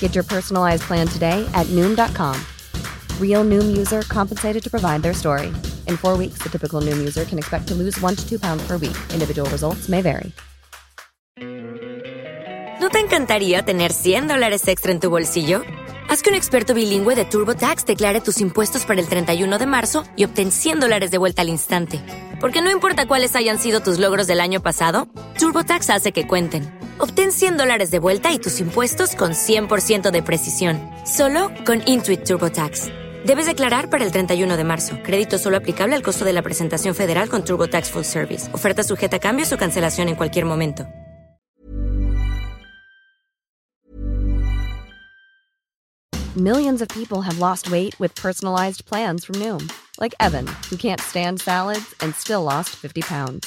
Get your personalized plan today at Noom.com. Real Noom user compensated to provide their story. In four weeks, the typical Noom user can expect to lose one to two pounds per week. Individual results may vary. ¿No te encantaría tener 100 dólares extra en tu bolsillo? Haz que un experto bilingüe de TurboTax declare tus impuestos para el 31 de marzo y obtén 100 dólares de vuelta al instante. Porque no importa cuáles hayan sido tus logros del año pasado, TurboTax hace que cuenten. Obtén 100 dólares de vuelta y tus impuestos con 100% de precisión, solo con Intuit TurboTax. Debes declarar para el 31 de marzo. Crédito solo aplicable al costo de la presentación federal con TurboTax Full Service. Oferta sujeta a cambios o cancelación en cualquier momento. Millions of people have lost weight with personalized plans from Noom, like Evan, who can't stand salads and still lost 50 pounds.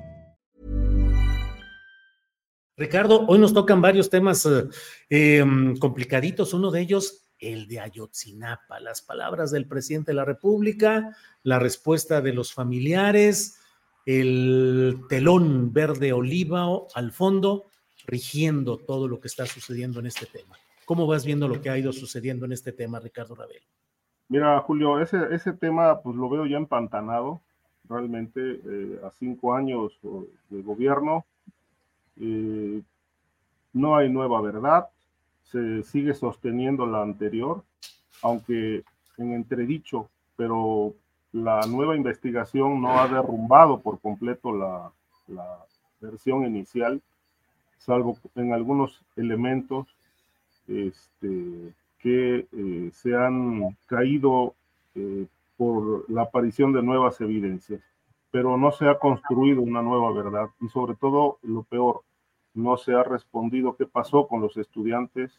Ricardo, hoy nos tocan varios temas eh, eh, complicaditos. Uno de ellos, el de Ayotzinapa, las palabras del presidente de la República, la respuesta de los familiares, el telón verde oliva al fondo, rigiendo todo lo que está sucediendo en este tema. ¿Cómo vas viendo lo que ha ido sucediendo en este tema, Ricardo Rabel? Mira, Julio, ese, tema pues lo veo ya empantanado, realmente eh, a cinco años de gobierno eh, no hay nueva verdad, se sigue sosteniendo la anterior, aunque en entredicho, pero la nueva investigación no ha derrumbado por completo la, versión inicial, salvo en algunos elementos este, que eh, se han caído eh, por la aparición de nuevas evidencias. Pero no se ha construido una nueva verdad y sobre todo lo peor, no se ha respondido. Qué pasó con los estudiantes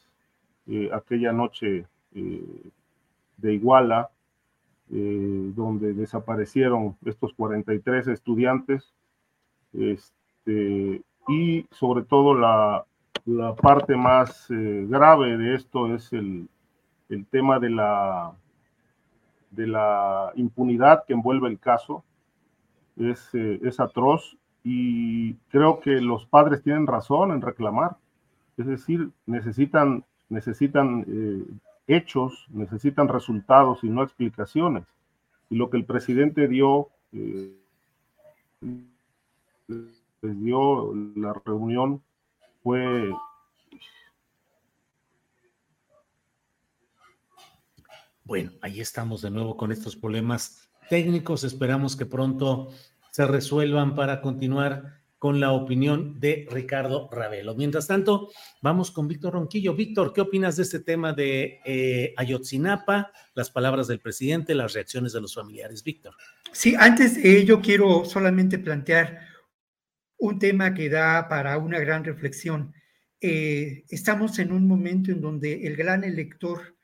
eh, aquella noche eh, de Iguala, eh, donde desaparecieron estos 43 estudiantes, este, y sobre todo la, la parte más grave de esto es el, el tema de la, de la impunidad que envuelve el caso. Es, es atroz y creo que los padres tienen razón en reclamar. Es decir, necesitan, necesitan eh, hechos, necesitan resultados y no explicaciones. Y lo que el presidente dio, eh, dio la reunión fue Bueno, ahí estamos de nuevo con estos problemas técnicos. Esperamos que pronto se resuelvan para continuar con la opinión de Ricardo Ravelo. Mientras tanto, vamos con Víctor Ronquillo. Víctor, ¿qué opinas de este tema de eh, Ayotzinapa, las palabras del presidente, las reacciones de los familiares? Víctor. Sí, antes eh, yo quiero solamente plantear un tema que da para una gran reflexión. Eh, estamos en un momento en donde el gran elector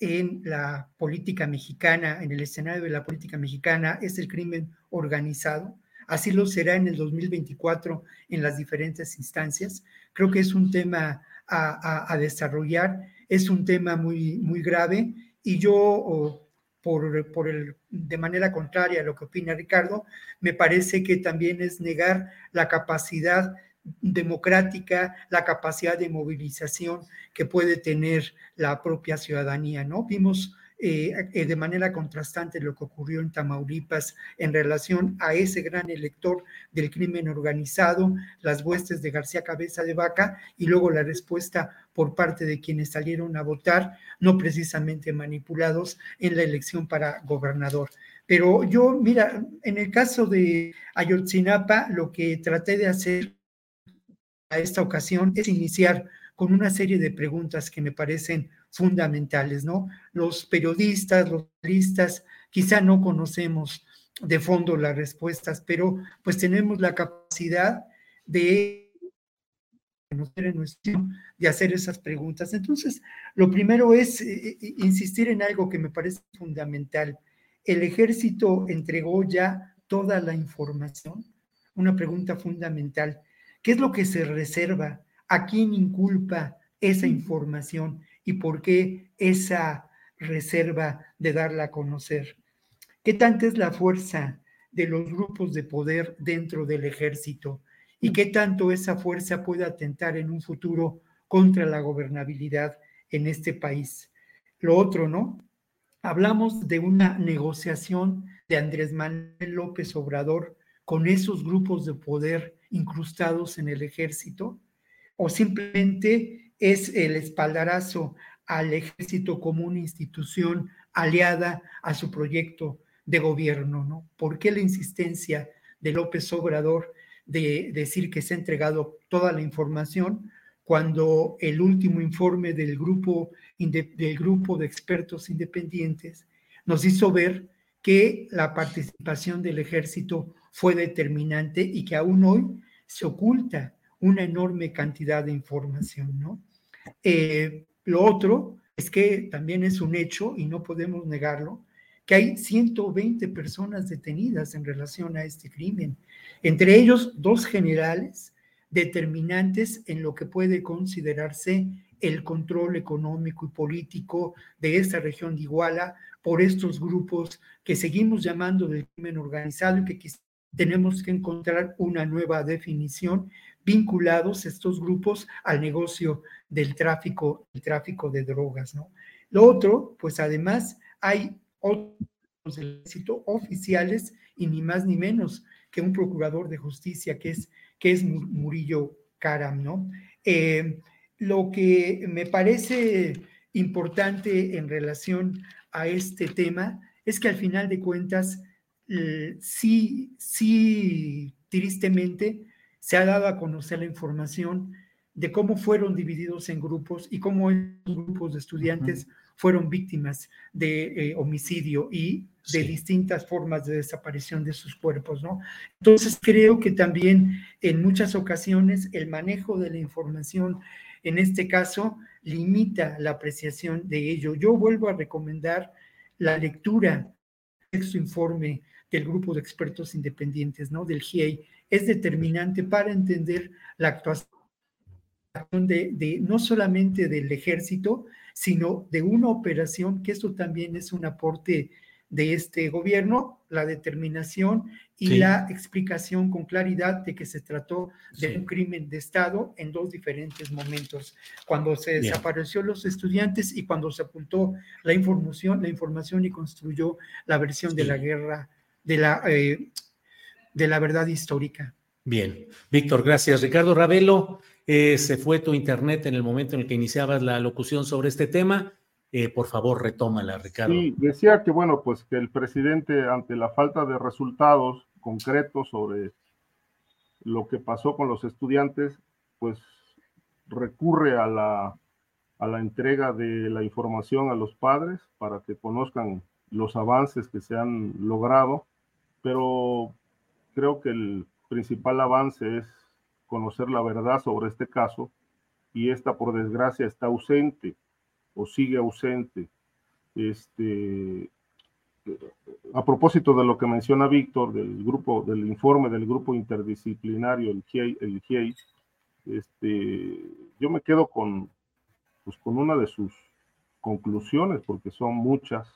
en la política mexicana, en el escenario de la política mexicana, es el crimen organizado. Así lo será en el 2024 en las diferentes instancias. Creo que es un tema a, desarrollar, es un tema muy, muy grave y yo por, por el, de manera contraria a lo que opina Ricardo, me parece que también es negar la capacidad democrática, la capacidad de movilización que puede tener la propia ciudadanía, ¿no? Vimos eh, de manera contrastante lo que ocurrió en Tamaulipas en relación a ese gran elector del crimen organizado, las huestes de García Cabeza de Vaca y luego la respuesta por parte de quienes salieron a votar, no precisamente manipulados en la elección para gobernador. Pero yo, mira, en el caso de Ayotzinapa, lo que traté de hacer a esta ocasión es iniciar con una serie de preguntas que me parecen fundamentales, ¿no? Los periodistas, los periodistas, quizá no conocemos de fondo las respuestas, pero pues tenemos la capacidad de de hacer esas preguntas. Entonces, lo primero es eh, eh, insistir en algo que me parece fundamental. ¿El ejército entregó ya toda la información? Una pregunta fundamental. ¿Qué es lo que se reserva? ¿A quién inculpa esa información? y por qué esa reserva de darla a conocer. ¿Qué tanta es la fuerza de los grupos de poder dentro del ejército? ¿Y qué tanto esa fuerza puede atentar en un futuro contra la gobernabilidad en este país? Lo otro, ¿no? Hablamos de una negociación de Andrés Manuel López Obrador con esos grupos de poder incrustados en el ejército o simplemente es el espaldarazo al ejército como una institución aliada a su proyecto de gobierno, ¿no? ¿Por qué la insistencia de López Obrador de decir que se ha entregado toda la información cuando el último informe del grupo, del grupo de expertos independientes nos hizo ver que la participación del ejército fue determinante y que aún hoy se oculta una enorme cantidad de información. Eh, lo otro es que también es un hecho, y no podemos negarlo, que hay 120 personas detenidas en relación a este crimen, entre ellos dos generales determinantes en lo que puede considerarse el control económico y político de esta región de Iguala por estos grupos que seguimos llamando del crimen organizado y que tenemos que encontrar una nueva definición, vinculados estos grupos al negocio del tráfico, el tráfico de drogas, ¿no? Lo otro, pues además hay otros éxito oficiales y ni más ni menos que un procurador de justicia que es, que es Murillo Karam, ¿no? Eh, lo que me parece importante en relación a este tema es que al final de cuentas, eh, sí, sí, tristemente, se ha dado a conocer la información de cómo fueron divididos en grupos y cómo esos grupos de estudiantes fueron víctimas de eh, homicidio y de distintas formas de desaparición de sus cuerpos, ¿no? Entonces creo que también en muchas ocasiones el manejo de la información, en este caso, limita la apreciación de ello. Yo vuelvo a recomendar la lectura de su informe del grupo de expertos independientes, ¿no? Del GIEI, es determinante para entender la actuación de, no solamente del ejército, sino de una operación, que eso también es un aporte de este gobierno, la determinación y la explicación con claridad de que se trató de un crimen de Estado en dos diferentes momentos, cuando se desapareció los estudiantes y cuando se apuntó la información, la información y construyó la versión de la guerra, de la eh, de la verdad histórica. Bien, Víctor, gracias. Ricardo Ravelo, eh, se fue tu internet en el momento en el que iniciabas la locución sobre este tema. Eh, por favor, retómala, Ricardo. Sí, decía que, bueno, pues que el presidente, ante la falta de resultados concretos sobre lo que pasó con los estudiantes, pues recurre a la, a la entrega de la información a los padres para que conozcan los avances que se han logrado, pero creo que el principal avance es conocer la verdad sobre este caso y esta, por desgracia, está ausente o sigue ausente. Este, a propósito de lo que menciona Víctor, del grupo, del informe del grupo interdisciplinario, el GIEI, el este, yo me quedo con, pues, con una de sus conclusiones, porque son muchas,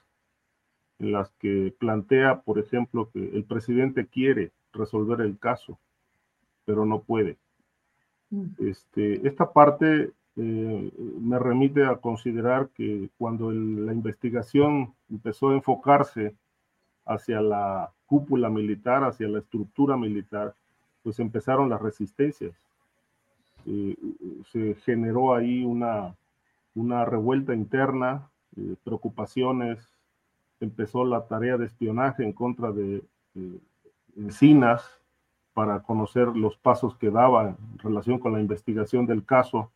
en las que plantea, por ejemplo, que el presidente quiere resolver el caso, pero no puede. Mm. Este, esta parte eh, me remite a considerar que cuando la investigación empezó a enfocarse hacia la cúpula militar, hacia la estructura militar, pues empezaron las resistencias. Eh, se generó ahí una, una revuelta interna, eh, preocupaciones, empezó la tarea de espionaje en contra de Encinas para conocer los pasos que daba en relación con la investigación del caso.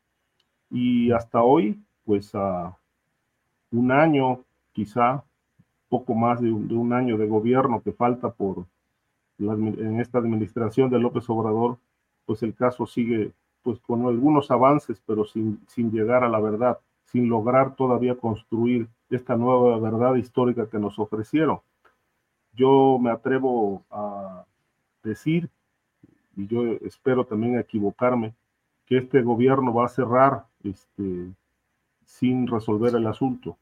Y hasta hoy, pues a un año, quizá poco más de un, año de gobierno que falta por en esta administración de López Obrador, pues el caso sigue pues con algunos avances, pero sin, sin llegar a la verdad, sin lograr todavía construir esta nueva verdad histórica que nos ofrecieron. Yo me atrevo a decir, y yo espero también equivocarme, que este gobierno va a cerrar este, sin resolver el asunto.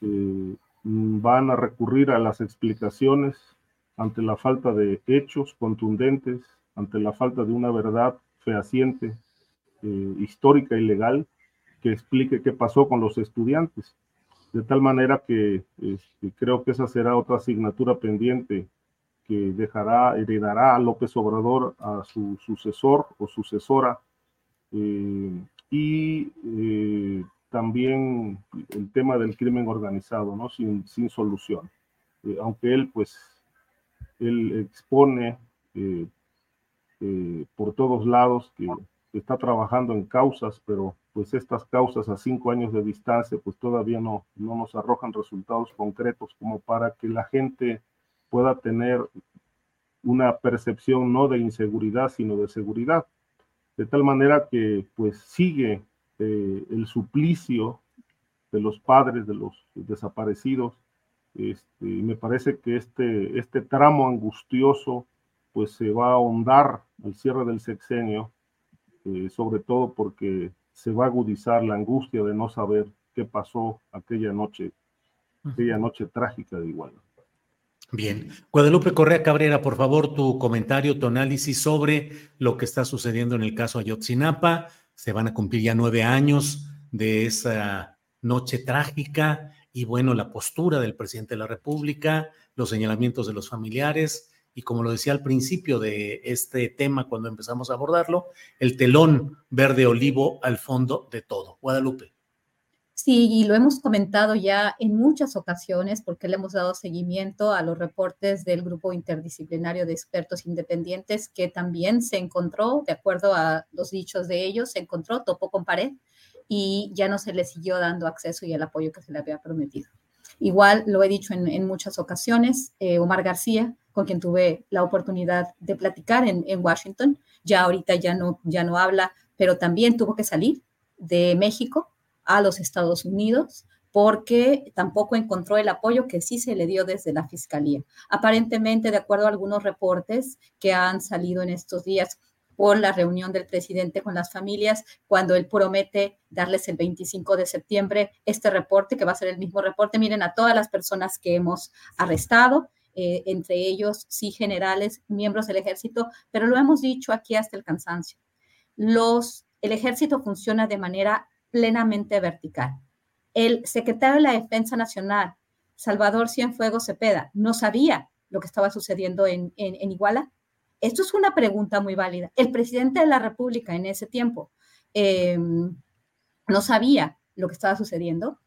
Eh, van a recurrir a las explicaciones ante la falta de hechos contundentes, ante la falta de una verdad fehaciente, eh, histórica y legal, que explique qué pasó con los estudiantes. De tal manera que este, creo que esa será otra asignatura pendiente que dejará, heredará a López Obrador a su sucesor o sucesora. Eh, y eh, también el tema del crimen organizado, ¿no? Sin, sin solución. Eh, aunque él, pues, él expone por todos lados que está trabajando en causas, pero pues estas causas a cinco años de distancia pues todavía no, no nos arrojan resultados concretos como para que la gente pueda tener una percepción no de inseguridad, sino de seguridad. De tal manera que pues sigue eh, el suplicio de los padres de los desaparecidos. Este, y me parece que este, este tramo angustioso pues se va a ahondar al cierre del sexenio, eh, sobre todo porque se va a agudizar la angustia de no saber qué pasó aquella noche, aquella noche trágica de Iguala. Bien. Guadalupe Correa Cabrera, por favor, tu comentario, tu análisis sobre lo que está sucediendo en el caso Ayotzinapa. Se van a cumplir ya nueve años de esa noche trágica y bueno, la postura del presidente de la República, los señalamientos de los familiares y como lo decía al principio de este tema cuando empezamos a abordarlo, el telón verde olivo al fondo de todo. Guadalupe. Sí, y lo hemos comentado ya en muchas ocasiones porque le hemos dado seguimiento a los reportes del grupo interdisciplinario de expertos independientes que también se encontró, de acuerdo a los dichos de ellos, se encontró, topó con pared y ya no se le siguió dando acceso y el apoyo que se le había prometido. Igual lo he dicho en, muchas ocasiones, eh, Omar García, con quien tuve la oportunidad de platicar en, Washington, ya ahorita ya no, ya no habla, pero también tuvo que salir de México a los Estados Unidos porque tampoco encontró el apoyo que sí se le dio desde la Fiscalía. Aparentemente, de acuerdo a algunos reportes que han salido en estos días, por la reunión del presidente con las familias, cuando él promete darles el 25 de septiembre este reporte, que va a ser el mismo reporte. Miren a todas las personas que hemos arrestado, eh, entre ellos, sí, generales, miembros del ejército, pero lo hemos dicho aquí hasta el cansancio. Los, el ejército funciona de manera plenamente vertical. El secretario de la Defensa Nacional, Salvador Cienfuegos Cepeda, no sabía lo que estaba sucediendo en, en Iguala esto es una pregunta muy válida. El presidente de la República en ese tiempo em, no sabía lo que estaba sucediendo,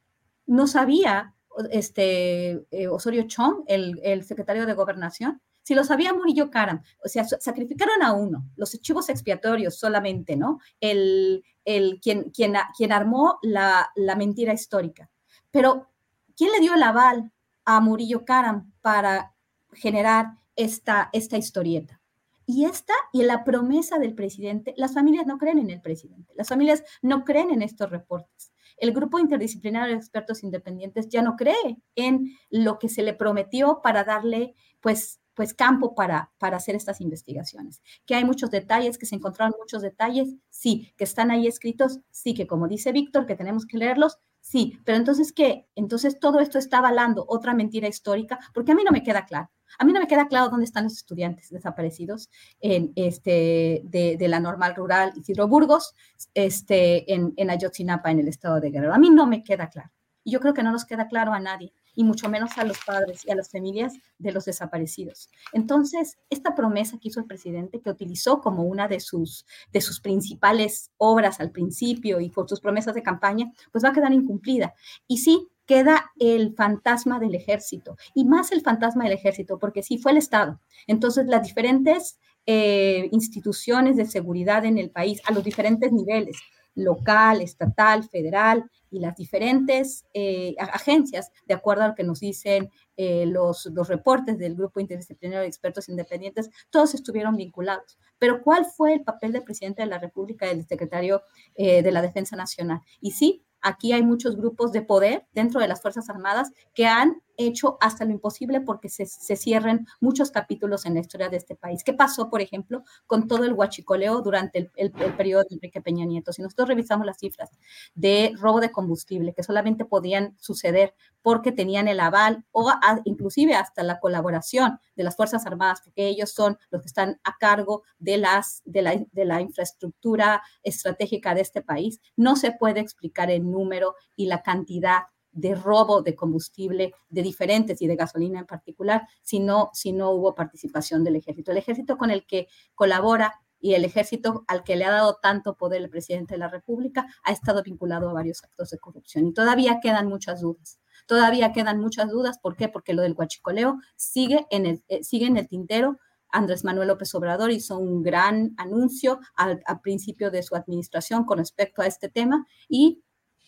no sabía este, eh, Osorio Chong, el, secretario de Gobernación, si lo sabía Murillo Karam, o sea, sacrificaron a uno, los archivos expiatorios solamente, ¿no? El, el quien, quien, quien armó la, la mentira histórica. Pero, ¿quién le dio el aval a Murillo Karam para generar esta, esta historieta? Y esta y la promesa del presidente, las familias no creen en el presidente, las familias no creen en estos reportes. El grupo interdisciplinario de expertos independientes ya no cree en lo que se le prometió para darle, pues, pues campo para, para hacer estas investigaciones. Que hay muchos detalles, que se encontraron muchos detalles, sí, que están ahí escritos, sí, que como dice Víctor, que tenemos que leerlos, Sí, pero entonces, ¿qué? Entonces todo esto está avalando otra mentira histórica, porque a mí no me queda claro. A mí no me queda claro dónde están los estudiantes desaparecidos en este, de, la normal rural Isidro Burgos, este, en, en Ayotzinapa, en el estado de Guerrero. A mí no me queda claro. Y yo creo que no nos queda claro a nadie y mucho menos a los padres y a las familias de los desaparecidos. Entonces, esta promesa que hizo el presidente, que utilizó como una de sus, de sus principales obras al principio y por sus promesas de campaña, pues va a quedar incumplida. Y sí, queda el fantasma del ejército, y más el fantasma del ejército, porque sí fue el Estado. Entonces, las diferentes eh, instituciones de seguridad en el país, a los diferentes niveles, local, estatal, federal y las diferentes eh, agencias, de acuerdo a lo que nos dicen eh, los, los reportes del Grupo Interdisciplinario de Expertos Independientes, todos estuvieron vinculados. Pero ¿cuál fue el papel del presidente de la República del secretario eh, de la Defensa Nacional? Y sí, aquí hay muchos grupos de poder dentro de las Fuerzas Armadas que han hecho hasta lo imposible porque se, cierren muchos capítulos en la historia de este país. ¿Qué pasó, por ejemplo, con todo el huachicoleo durante el, periodo de Enrique Peña Nieto? Si nosotros revisamos las cifras de robo de combustible, que solamente podían suceder porque tenían el aval o inclusive hasta la colaboración de las Fuerzas Armadas, porque ellos son los que están a cargo de, las, de, la, de la infraestructura estratégica de este país, no se puede explicar el número y la cantidad de robo de combustible de diferentes y de gasolina en particular, si no, si no hubo participación del ejército. El ejército con el que colabora y el ejército al que le ha dado tanto poder el presidente de la República ha estado vinculado a varios actos de corrupción y todavía quedan muchas dudas. Todavía quedan muchas dudas. ¿Por qué? Porque lo del huachicoleo sigue en el, eh, sigue en el tintero. Andrés Manuel López Obrador hizo un gran anuncio al, al principio de su administración con respecto a este tema y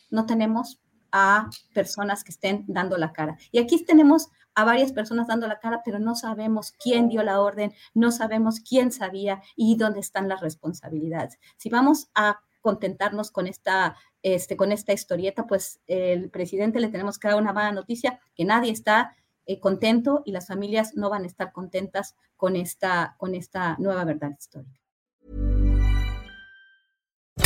no tenemos a personas que estén dando la cara. Y aquí tenemos a varias personas dando la cara, pero no sabemos quién dio la orden, no sabemos quién sabía y dónde están las responsabilidades. Si vamos a contentarnos con esta, este, con esta historieta, pues el presidente le tenemos que dar una mala noticia, que nadie está eh, contento y las familias no van a estar contentas con esta, con esta nueva verdad histórica.